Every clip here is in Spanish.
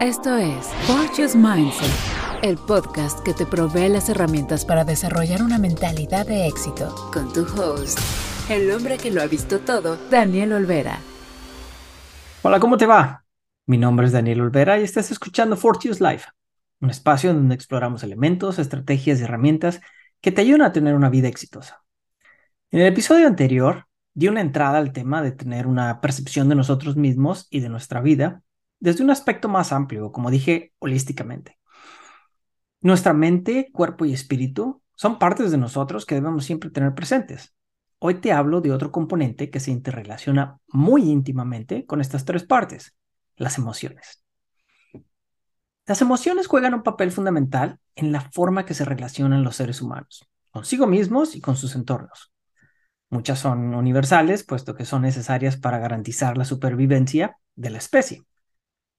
Esto es Fortune's Mindset, el podcast que te provee las herramientas para desarrollar una mentalidad de éxito. Con tu host, el hombre que lo ha visto todo, Daniel Olvera. Hola, ¿cómo te va? Mi nombre es Daniel Olvera y estás escuchando Fortune's Life, un espacio donde exploramos elementos, estrategias y herramientas que te ayudan a tener una vida exitosa. En el episodio anterior di una entrada al tema de tener una percepción de nosotros mismos y de nuestra vida desde un aspecto más amplio, como dije, holísticamente. Nuestra mente, cuerpo y espíritu son partes de nosotros que debemos siempre tener presentes. Hoy te hablo de otro componente que se interrelaciona muy íntimamente con estas tres partes, las emociones. Las emociones juegan un papel fundamental en la forma que se relacionan los seres humanos, consigo mismos y con sus entornos. Muchas son universales, puesto que son necesarias para garantizar la supervivencia de la especie.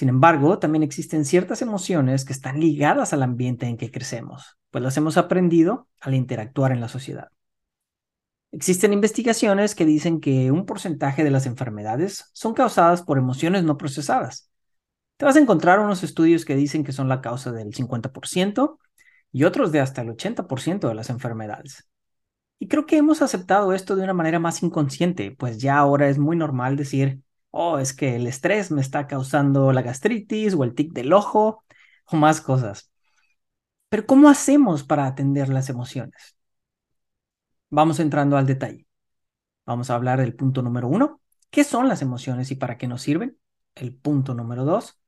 Sin embargo, también existen ciertas emociones que están ligadas al ambiente en que crecemos, pues las hemos aprendido al interactuar en la sociedad. Existen investigaciones que dicen que un porcentaje de las enfermedades son causadas por emociones no procesadas. Te vas a encontrar unos estudios que dicen que son la causa del 50% y otros de hasta el 80% de las enfermedades. Y creo que hemos aceptado esto de una manera más inconsciente, pues ya ahora es muy normal decir, oh, es que el estrés me está causando la gastritis o el tic del ojo o más cosas. Pero ¿cómo hacemos para atender las emociones? Vamos entrando al detalle. Vamos a hablar del punto número uno, ¿qué son las emociones y para qué nos sirven? El punto número dos,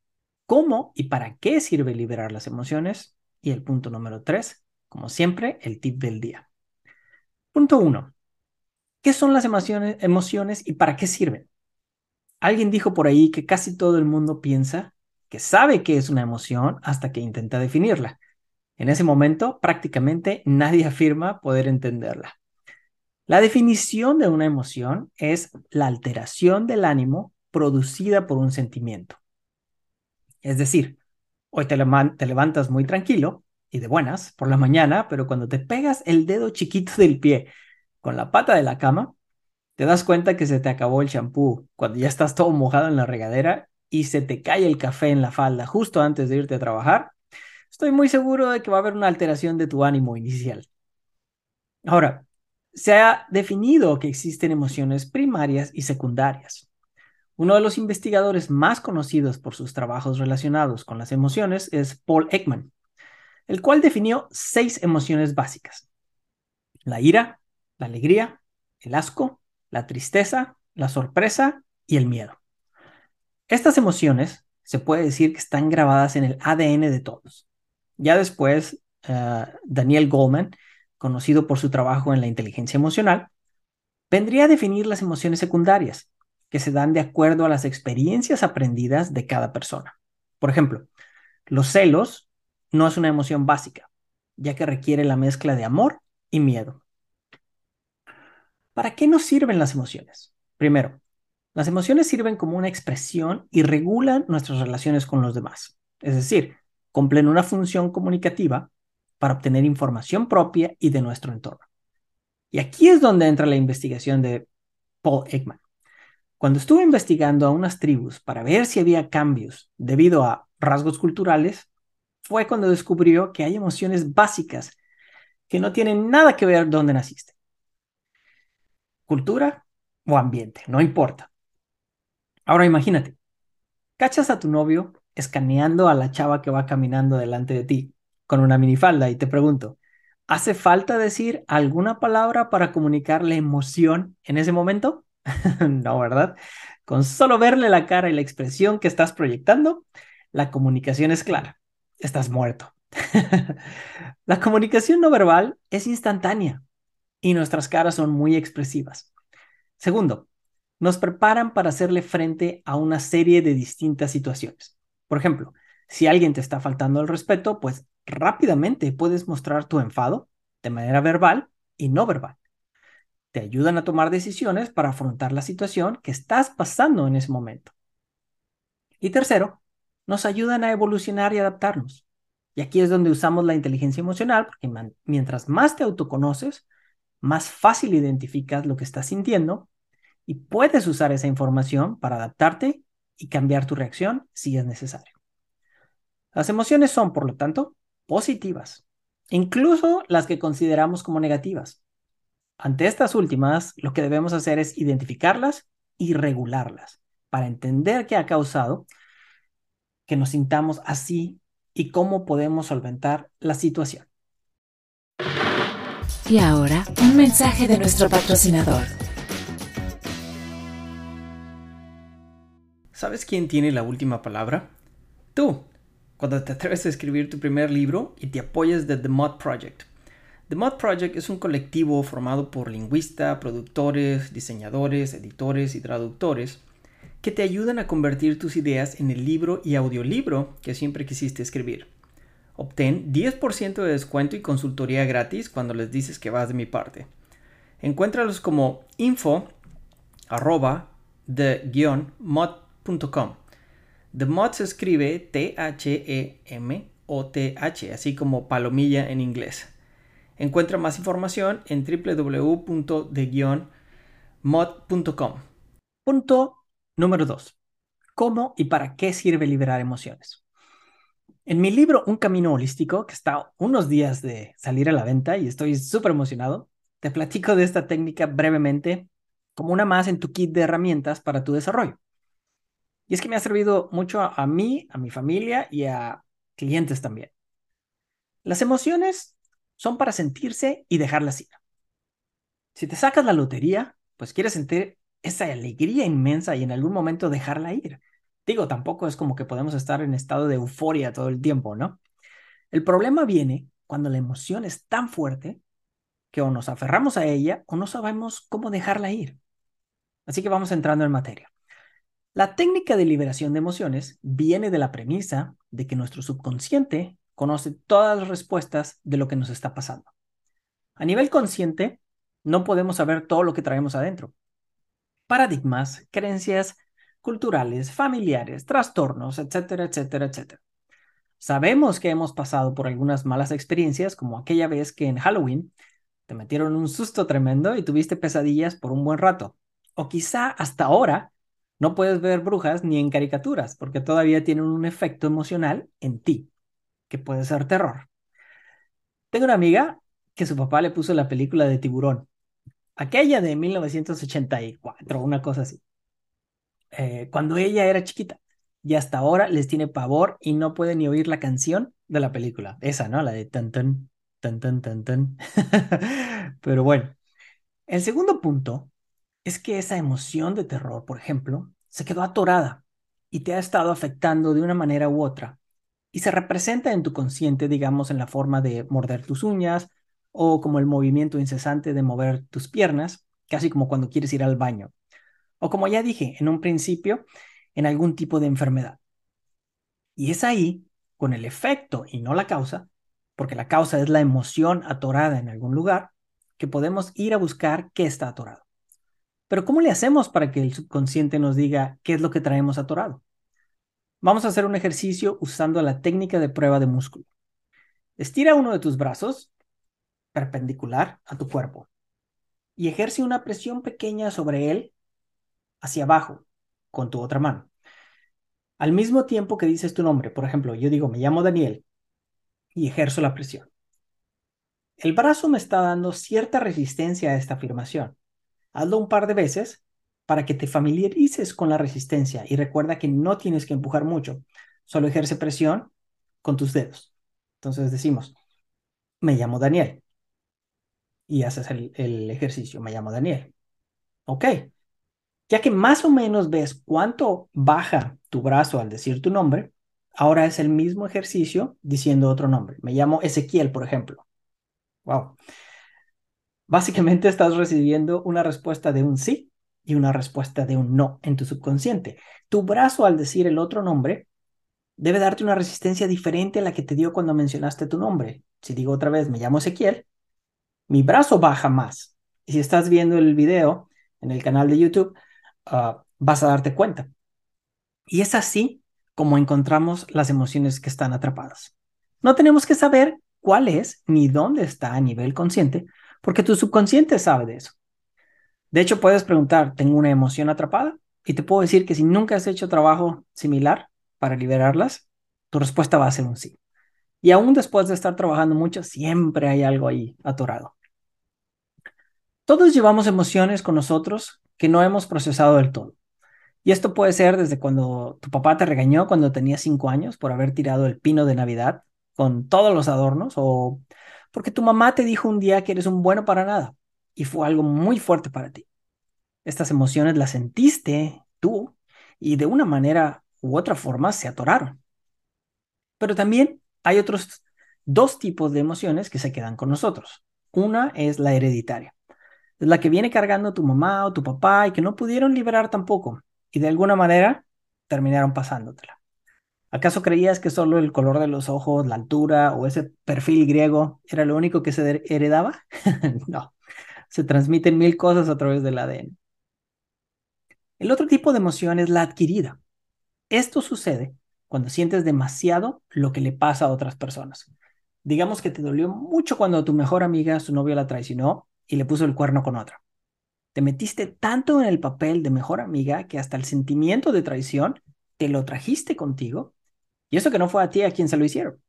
¿cómo y para qué sirve liberar las emociones? Y el punto número tres, como siempre, el tip del día. Punto uno, ¿qué son las emociones, emociones y para qué sirven? Alguien dijo por ahí que casi todo el mundo piensa que sabe qué es una emoción hasta que intenta definirla. En ese momento, prácticamente nadie afirma poder entenderla. La definición de una emoción es la alteración del ánimo producida por un sentimiento. Es decir, hoy te, te, levantas muy tranquilo y de buenas por la mañana, pero cuando te pegas el dedo chiquito del pie con la pata de la cama, te das cuenta que se te acabó el champú cuando ya estás todo mojado en la regadera y se te cae el café en la falda justo antes de irte a trabajar, estoy muy seguro de que va a haber una alteración de tu ánimo inicial. Ahora, se ha definido que existen emociones primarias y secundarias. Uno de los investigadores más conocidos por sus trabajos relacionados con las emociones es Paul Ekman, el cual definió seis emociones básicas. La ira, la alegría, el asco, la tristeza, la sorpresa y el miedo. Estas emociones se puede decir que están grabadas en el ADN de todos. Ya después, eh, Daniel Goldman, conocido por su trabajo en la inteligencia emocional, vendría a definir las emociones secundarias, que se dan de acuerdo a las experiencias aprendidas de cada persona. Por ejemplo, los celos no es una emoción básica, ya que requiere la mezcla de amor y miedo. ¿Para qué nos sirven las emociones? Primero, las emociones sirven como una expresión y regulan nuestras relaciones con los demás. Es decir, cumplen una función comunicativa para obtener información propia y de nuestro entorno. Y aquí es donde entra la investigación de Paul Ekman. Cuando estuve investigando a unas tribus para ver si había cambios debido a rasgos culturales, fue cuando descubrió que hay emociones básicas que no tienen nada que ver dónde naciste cultura o ambiente, no importa. Ahora imagínate, cachas a tu novio escaneando a la chava que va caminando delante de ti con una minifalda y te pregunto, ¿hace falta decir alguna palabra para comunicar la emoción en ese momento? no, ¿verdad? Con solo verle la cara y la expresión que estás proyectando, la comunicación es clara. Estás muerto. la comunicación no verbal es instantánea y nuestras caras son muy expresivas. Segundo, nos preparan para hacerle frente a una serie de distintas situaciones. Por ejemplo, si alguien te está faltando el respeto, pues rápidamente puedes mostrar tu enfado de manera verbal y no verbal. Te ayudan a tomar decisiones para afrontar la situación que estás pasando en ese momento. Y tercero, nos ayudan a evolucionar y adaptarnos. Y aquí es donde usamos la inteligencia emocional, porque mientras más te autoconoces, más fácil identificas lo que estás sintiendo y puedes usar esa información para adaptarte y cambiar tu reacción si es necesario. Las emociones son, por lo tanto, positivas, incluso las que consideramos como negativas. Ante estas últimas, lo que debemos hacer es identificarlas y regularlas para entender qué ha causado que nos sintamos así y cómo podemos solventar la situación. Y ahora, un mensaje de nuestro patrocinador. ¿Sabes quién tiene la última palabra? Tú, cuando te atreves a escribir tu primer libro y te apoyas de The Mod Project. The Mod Project es un colectivo formado por lingüistas, productores, diseñadores, editores y traductores que te ayudan a convertir tus ideas en el libro y audiolibro que siempre quisiste escribir. Obtén 10% de descuento y consultoría gratis cuando les dices que vas de mi parte. Encuéntralos como info arroba the-mod.com. The mod se escribe T-H-E-M-O-T-H, así como palomilla en inglés. Encuentra más información en www.the-mod.com. Punto número 2. ¿Cómo y para qué sirve liberar emociones? En mi libro Un Camino Holístico, que está unos días de salir a la venta y estoy súper emocionado, te platico de esta técnica brevemente como una más en tu kit de herramientas para tu desarrollo. Y es que me ha servido mucho a, a mí, a mi familia y a clientes también. Las emociones son para sentirse y dejarlas ir. Si te sacas la lotería, pues quieres sentir esa alegría inmensa y en algún momento dejarla ir. Digo, tampoco es como que podemos estar en estado de euforia todo el tiempo, ¿no? El problema viene cuando la emoción es tan fuerte que o nos aferramos a ella o no sabemos cómo dejarla ir. Así que vamos entrando en materia. La técnica de liberación de emociones viene de la premisa de que nuestro subconsciente conoce todas las respuestas de lo que nos está pasando. A nivel consciente, no podemos saber todo lo que traemos adentro. Paradigmas, creencias culturales, familiares, trastornos, etcétera, etcétera, etcétera. Sabemos que hemos pasado por algunas malas experiencias, como aquella vez que en Halloween te metieron un susto tremendo y tuviste pesadillas por un buen rato. O quizá hasta ahora no puedes ver brujas ni en caricaturas, porque todavía tienen un efecto emocional en ti, que puede ser terror. Tengo una amiga que su papá le puso la película de tiburón, aquella de 1984, una cosa así, eh, cuando ella era chiquita. Y hasta ahora les tiene pavor y no puede ni oír la canción de la película. Esa, ¿no? La de tan tan, tan tan tan tan. Pero bueno, el segundo punto es que esa emoción de terror, por ejemplo, se quedó atorada y te ha estado afectando de una manera u otra. Y se representa en tu consciente, digamos, en la forma de morder tus uñas o como el movimiento incesante de mover tus piernas, casi como cuando quieres ir al baño. O como ya dije en un principio, en algún tipo de enfermedad. Y es ahí, con el efecto y no la causa, porque la causa es la emoción atorada en algún lugar, que podemos ir a buscar qué está atorado. Pero ¿cómo le hacemos para que el subconsciente nos diga qué es lo que traemos atorado? Vamos a hacer un ejercicio usando la técnica de prueba de músculo. Estira uno de tus brazos perpendicular a tu cuerpo y ejerce una presión pequeña sobre él hacia abajo con tu otra mano. Al mismo tiempo que dices tu nombre, por ejemplo, yo digo, me llamo Daniel y ejerzo la presión. El brazo me está dando cierta resistencia a esta afirmación. Hazlo un par de veces para que te familiarices con la resistencia y recuerda que no tienes que empujar mucho, solo ejerce presión con tus dedos. Entonces decimos, me llamo Daniel. Y haces el, el ejercicio, me llamo Daniel. Ok. Ya que más o menos ves cuánto baja tu brazo al decir tu nombre, ahora es el mismo ejercicio diciendo otro nombre. Me llamo Ezequiel, por ejemplo. Wow. Básicamente estás recibiendo una respuesta de un sí y una respuesta de un no en tu subconsciente. Tu brazo al decir el otro nombre debe darte una resistencia diferente a la que te dio cuando mencionaste tu nombre. Si digo otra vez, me llamo Ezequiel, mi brazo baja más. Y si estás viendo el video en el canal de YouTube, ah, vas a darte cuenta. Y es así como encontramos las emociones que están atrapadas. No tenemos que saber cuál es ni dónde está a nivel consciente, porque tu subconsciente sabe de eso. De hecho, puedes preguntar, ¿tengo una emoción atrapada? Y te puedo decir que si nunca has hecho trabajo similar para liberarlas, tu respuesta va a ser un sí. Y aún después de estar trabajando mucho, siempre hay algo ahí atorado. Todos llevamos emociones con nosotros que no hemos procesado del todo. Y esto puede ser desde cuando tu papá te regañó cuando tenías cinco años por haber tirado el pino de Navidad con todos los adornos o porque tu mamá te dijo un día que eres un bueno para nada y fue algo muy fuerte para ti. Estas emociones las sentiste tú y de una manera u otra forma se atoraron. Pero también hay otros dos tipos de emociones que se quedan con nosotros. Una es la hereditaria. Es la que viene cargando tu mamá o tu papá y que no pudieron liberar tampoco y de alguna manera terminaron pasándotela. ¿Acaso creías que solo el color de los ojos, la altura o ese perfil griego era lo único que se heredaba? no, se transmiten mil cosas a través del ADN. El otro tipo de emoción es la adquirida. Esto sucede cuando sientes demasiado lo que le pasa a otras personas. Digamos que te dolió mucho cuando tu mejor amiga, su novio la traicionó y le puso el cuerno con otra. Te metiste tanto en el papel de mejor amiga que hasta el sentimiento de traición te lo trajiste contigo y eso que no fue a ti a quien se lo hicieron.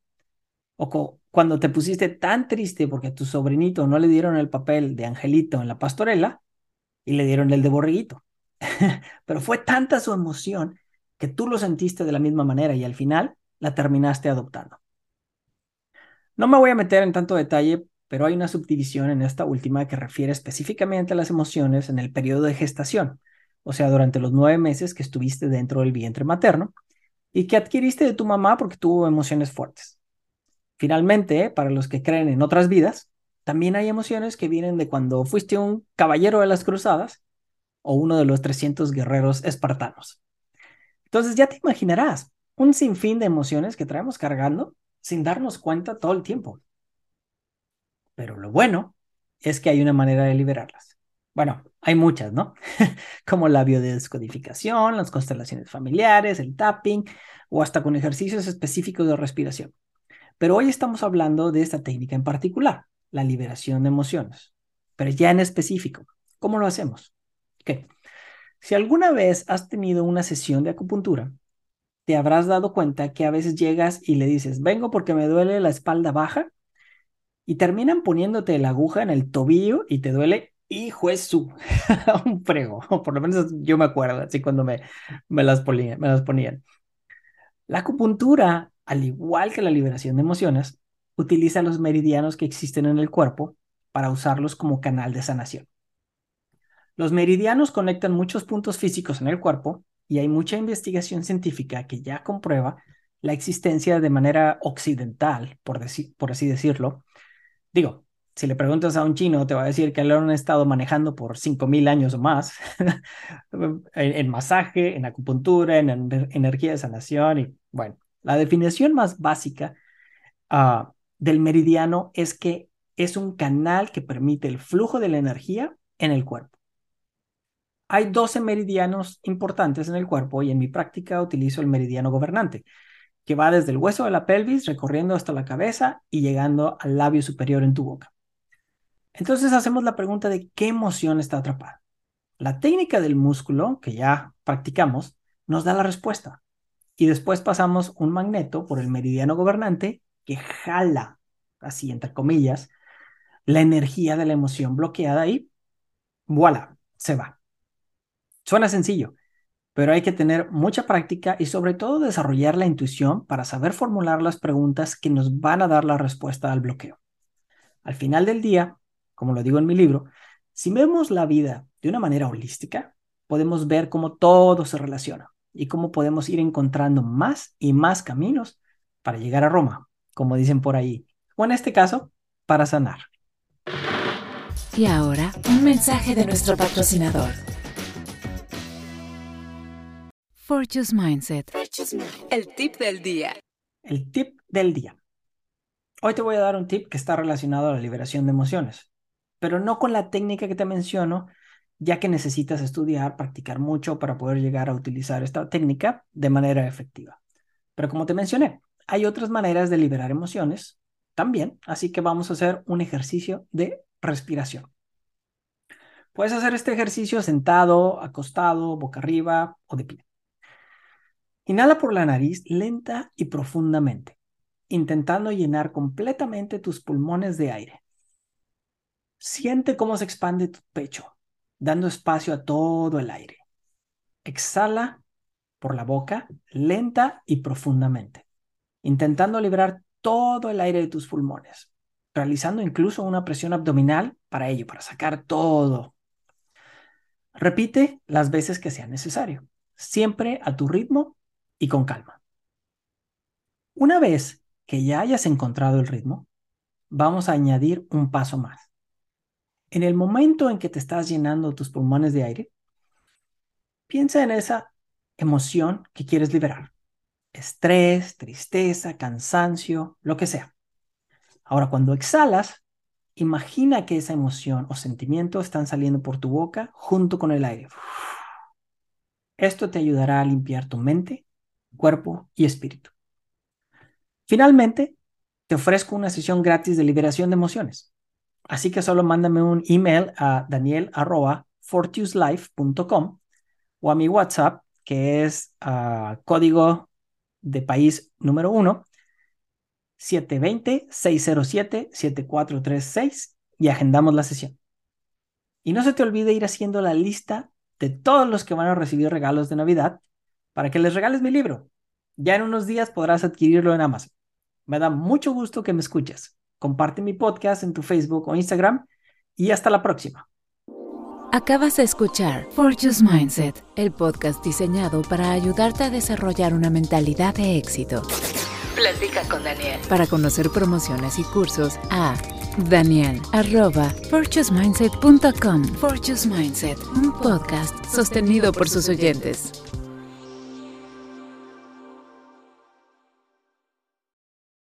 O cuando te pusiste tan triste porque a tu sobrinito no le dieron el papel de angelito en la pastorela y le dieron el de borreguito. Pero fue tanta su emoción que tú lo sentiste de la misma manera y al final la terminaste adoptando. No me voy a meter en tanto detalle, pero hay una subdivisión en esta última que refiere específicamente a las emociones en el periodo de gestación, o sea, durante los nueve meses que estuviste dentro del vientre materno y que adquiriste de tu mamá porque tuvo emociones fuertes. Finalmente, para los que creen en otras vidas, también hay emociones que vienen de cuando fuiste un caballero de las cruzadas o uno de los 300 guerreros espartanos. Entonces ya te imaginarás un sinfín de emociones que traemos cargando sin darnos cuenta todo el tiempo. Pero lo bueno es que hay una manera de liberarlas. Bueno, hay muchas, ¿no? Como la biodescodificación, las constelaciones familiares, el tapping o hasta con ejercicios específicos de respiración. Pero hoy estamos hablando de esta técnica en particular, la liberación de emociones. Pero ya en específico, ¿cómo lo hacemos? Ok. Si alguna vez has tenido una sesión de acupuntura, te habrás dado cuenta que a veces llegas y le dices, vengo porque me duele la espalda baja y terminan poniéndote la aguja en el tobillo y te duele hijo es su, un frego, por lo menos yo me acuerdo, así cuando me, me, las ponían, me las ponían. La acupuntura, al igual que la liberación de emociones, utiliza los meridianos que existen en el cuerpo para usarlos como canal de sanación. Los meridianos conectan muchos puntos físicos en el cuerpo y hay mucha investigación científica que ya comprueba la existencia de manera occidental, por, por así decirlo. Digo, si le preguntas a un chino, te va a decir que lo han estado manejando por 5.000 años o más en, masaje, en acupuntura, en, energía de sanación. Y bueno, la definición más básica ah, del meridiano es que es un canal que permite el flujo de la energía en el cuerpo. Hay 12 meridianos importantes en el cuerpo y en mi práctica utilizo el meridiano gobernante, que va desde el hueso de la pelvis recorriendo hasta la cabeza y llegando al labio superior en tu boca. Entonces hacemos la pregunta de qué emoción está atrapada. La técnica del músculo, que ya practicamos, nos da la respuesta. Y después pasamos un magneto por el meridiano gobernante que jala, así entre comillas, la energía de la emoción bloqueada y voilà, se va. Suena sencillo, pero hay que tener mucha práctica y sobre todo desarrollar la intuición para saber formular las preguntas que nos van a dar la respuesta al bloqueo. Al final del día, como lo digo en mi libro, si vemos la vida de una manera holística, podemos ver cómo todo se relaciona y cómo podemos ir encontrando más y más caminos para llegar a Roma, como dicen por ahí, o en este caso, para sanar. Y ahora, un mensaje de nuestro patrocinador. Fortune's Mindset. El tip del día. El tip del día. Hoy te voy a dar un tip que está relacionado a la liberación de emociones pero no con la técnica que te menciono, ya que necesitas estudiar, practicar mucho para poder llegar a utilizar esta técnica de manera efectiva. Pero como te mencioné, hay otras maneras de liberar emociones también, así que vamos a hacer un ejercicio de respiración. Puedes hacer este ejercicio sentado, acostado, boca arriba o de pie. Inhala por la nariz lenta y profundamente, intentando llenar completamente tus pulmones de aire. Siente cómo se expande tu pecho, dando espacio a todo el aire. Exhala por la boca lenta y profundamente, intentando liberar todo el aire de tus pulmones, realizando incluso una presión abdominal para ello, para sacar todo. Repite las veces que sea necesario, siempre a tu ritmo y con calma. Una vez que ya hayas encontrado el ritmo, vamos a añadir un paso más. En el momento en que te estás llenando tus pulmones de aire, piensa en esa emoción que quieres liberar. Estrés, tristeza, cansancio, lo que sea. Ahora, cuando exhalas, imagina que esa emoción o sentimiento están saliendo por tu boca junto con el aire. Esto te ayudará a limpiar tu mente cuerpo y espíritu. Finalmente, te ofrezco una sesión gratis de liberación de emociones. Así que solo mándame un email a daniel.fortuselife.com o a mi WhatsApp, que es uh, código de país número 1, 720-607-7436 y agendamos la sesión. Y no se te olvide ir haciendo la lista de todos los que van a recibir regalos de Navidad para que les regales mi libro. Ya en unos días podrás adquirirlo en Amazon. Me da mucho gusto que me escuches. Comparte mi podcast en tu Facebook o Instagram y hasta la próxima. Acabas de escuchar Fortune's Mindset, el podcast diseñado para ayudarte a desarrollar una mentalidad de éxito. Platica con Daniel. Para conocer promociones y cursos a Daniel arroba fortunesmindset.com. Fortune's Mindset, un podcast sostenido por sus oyentes.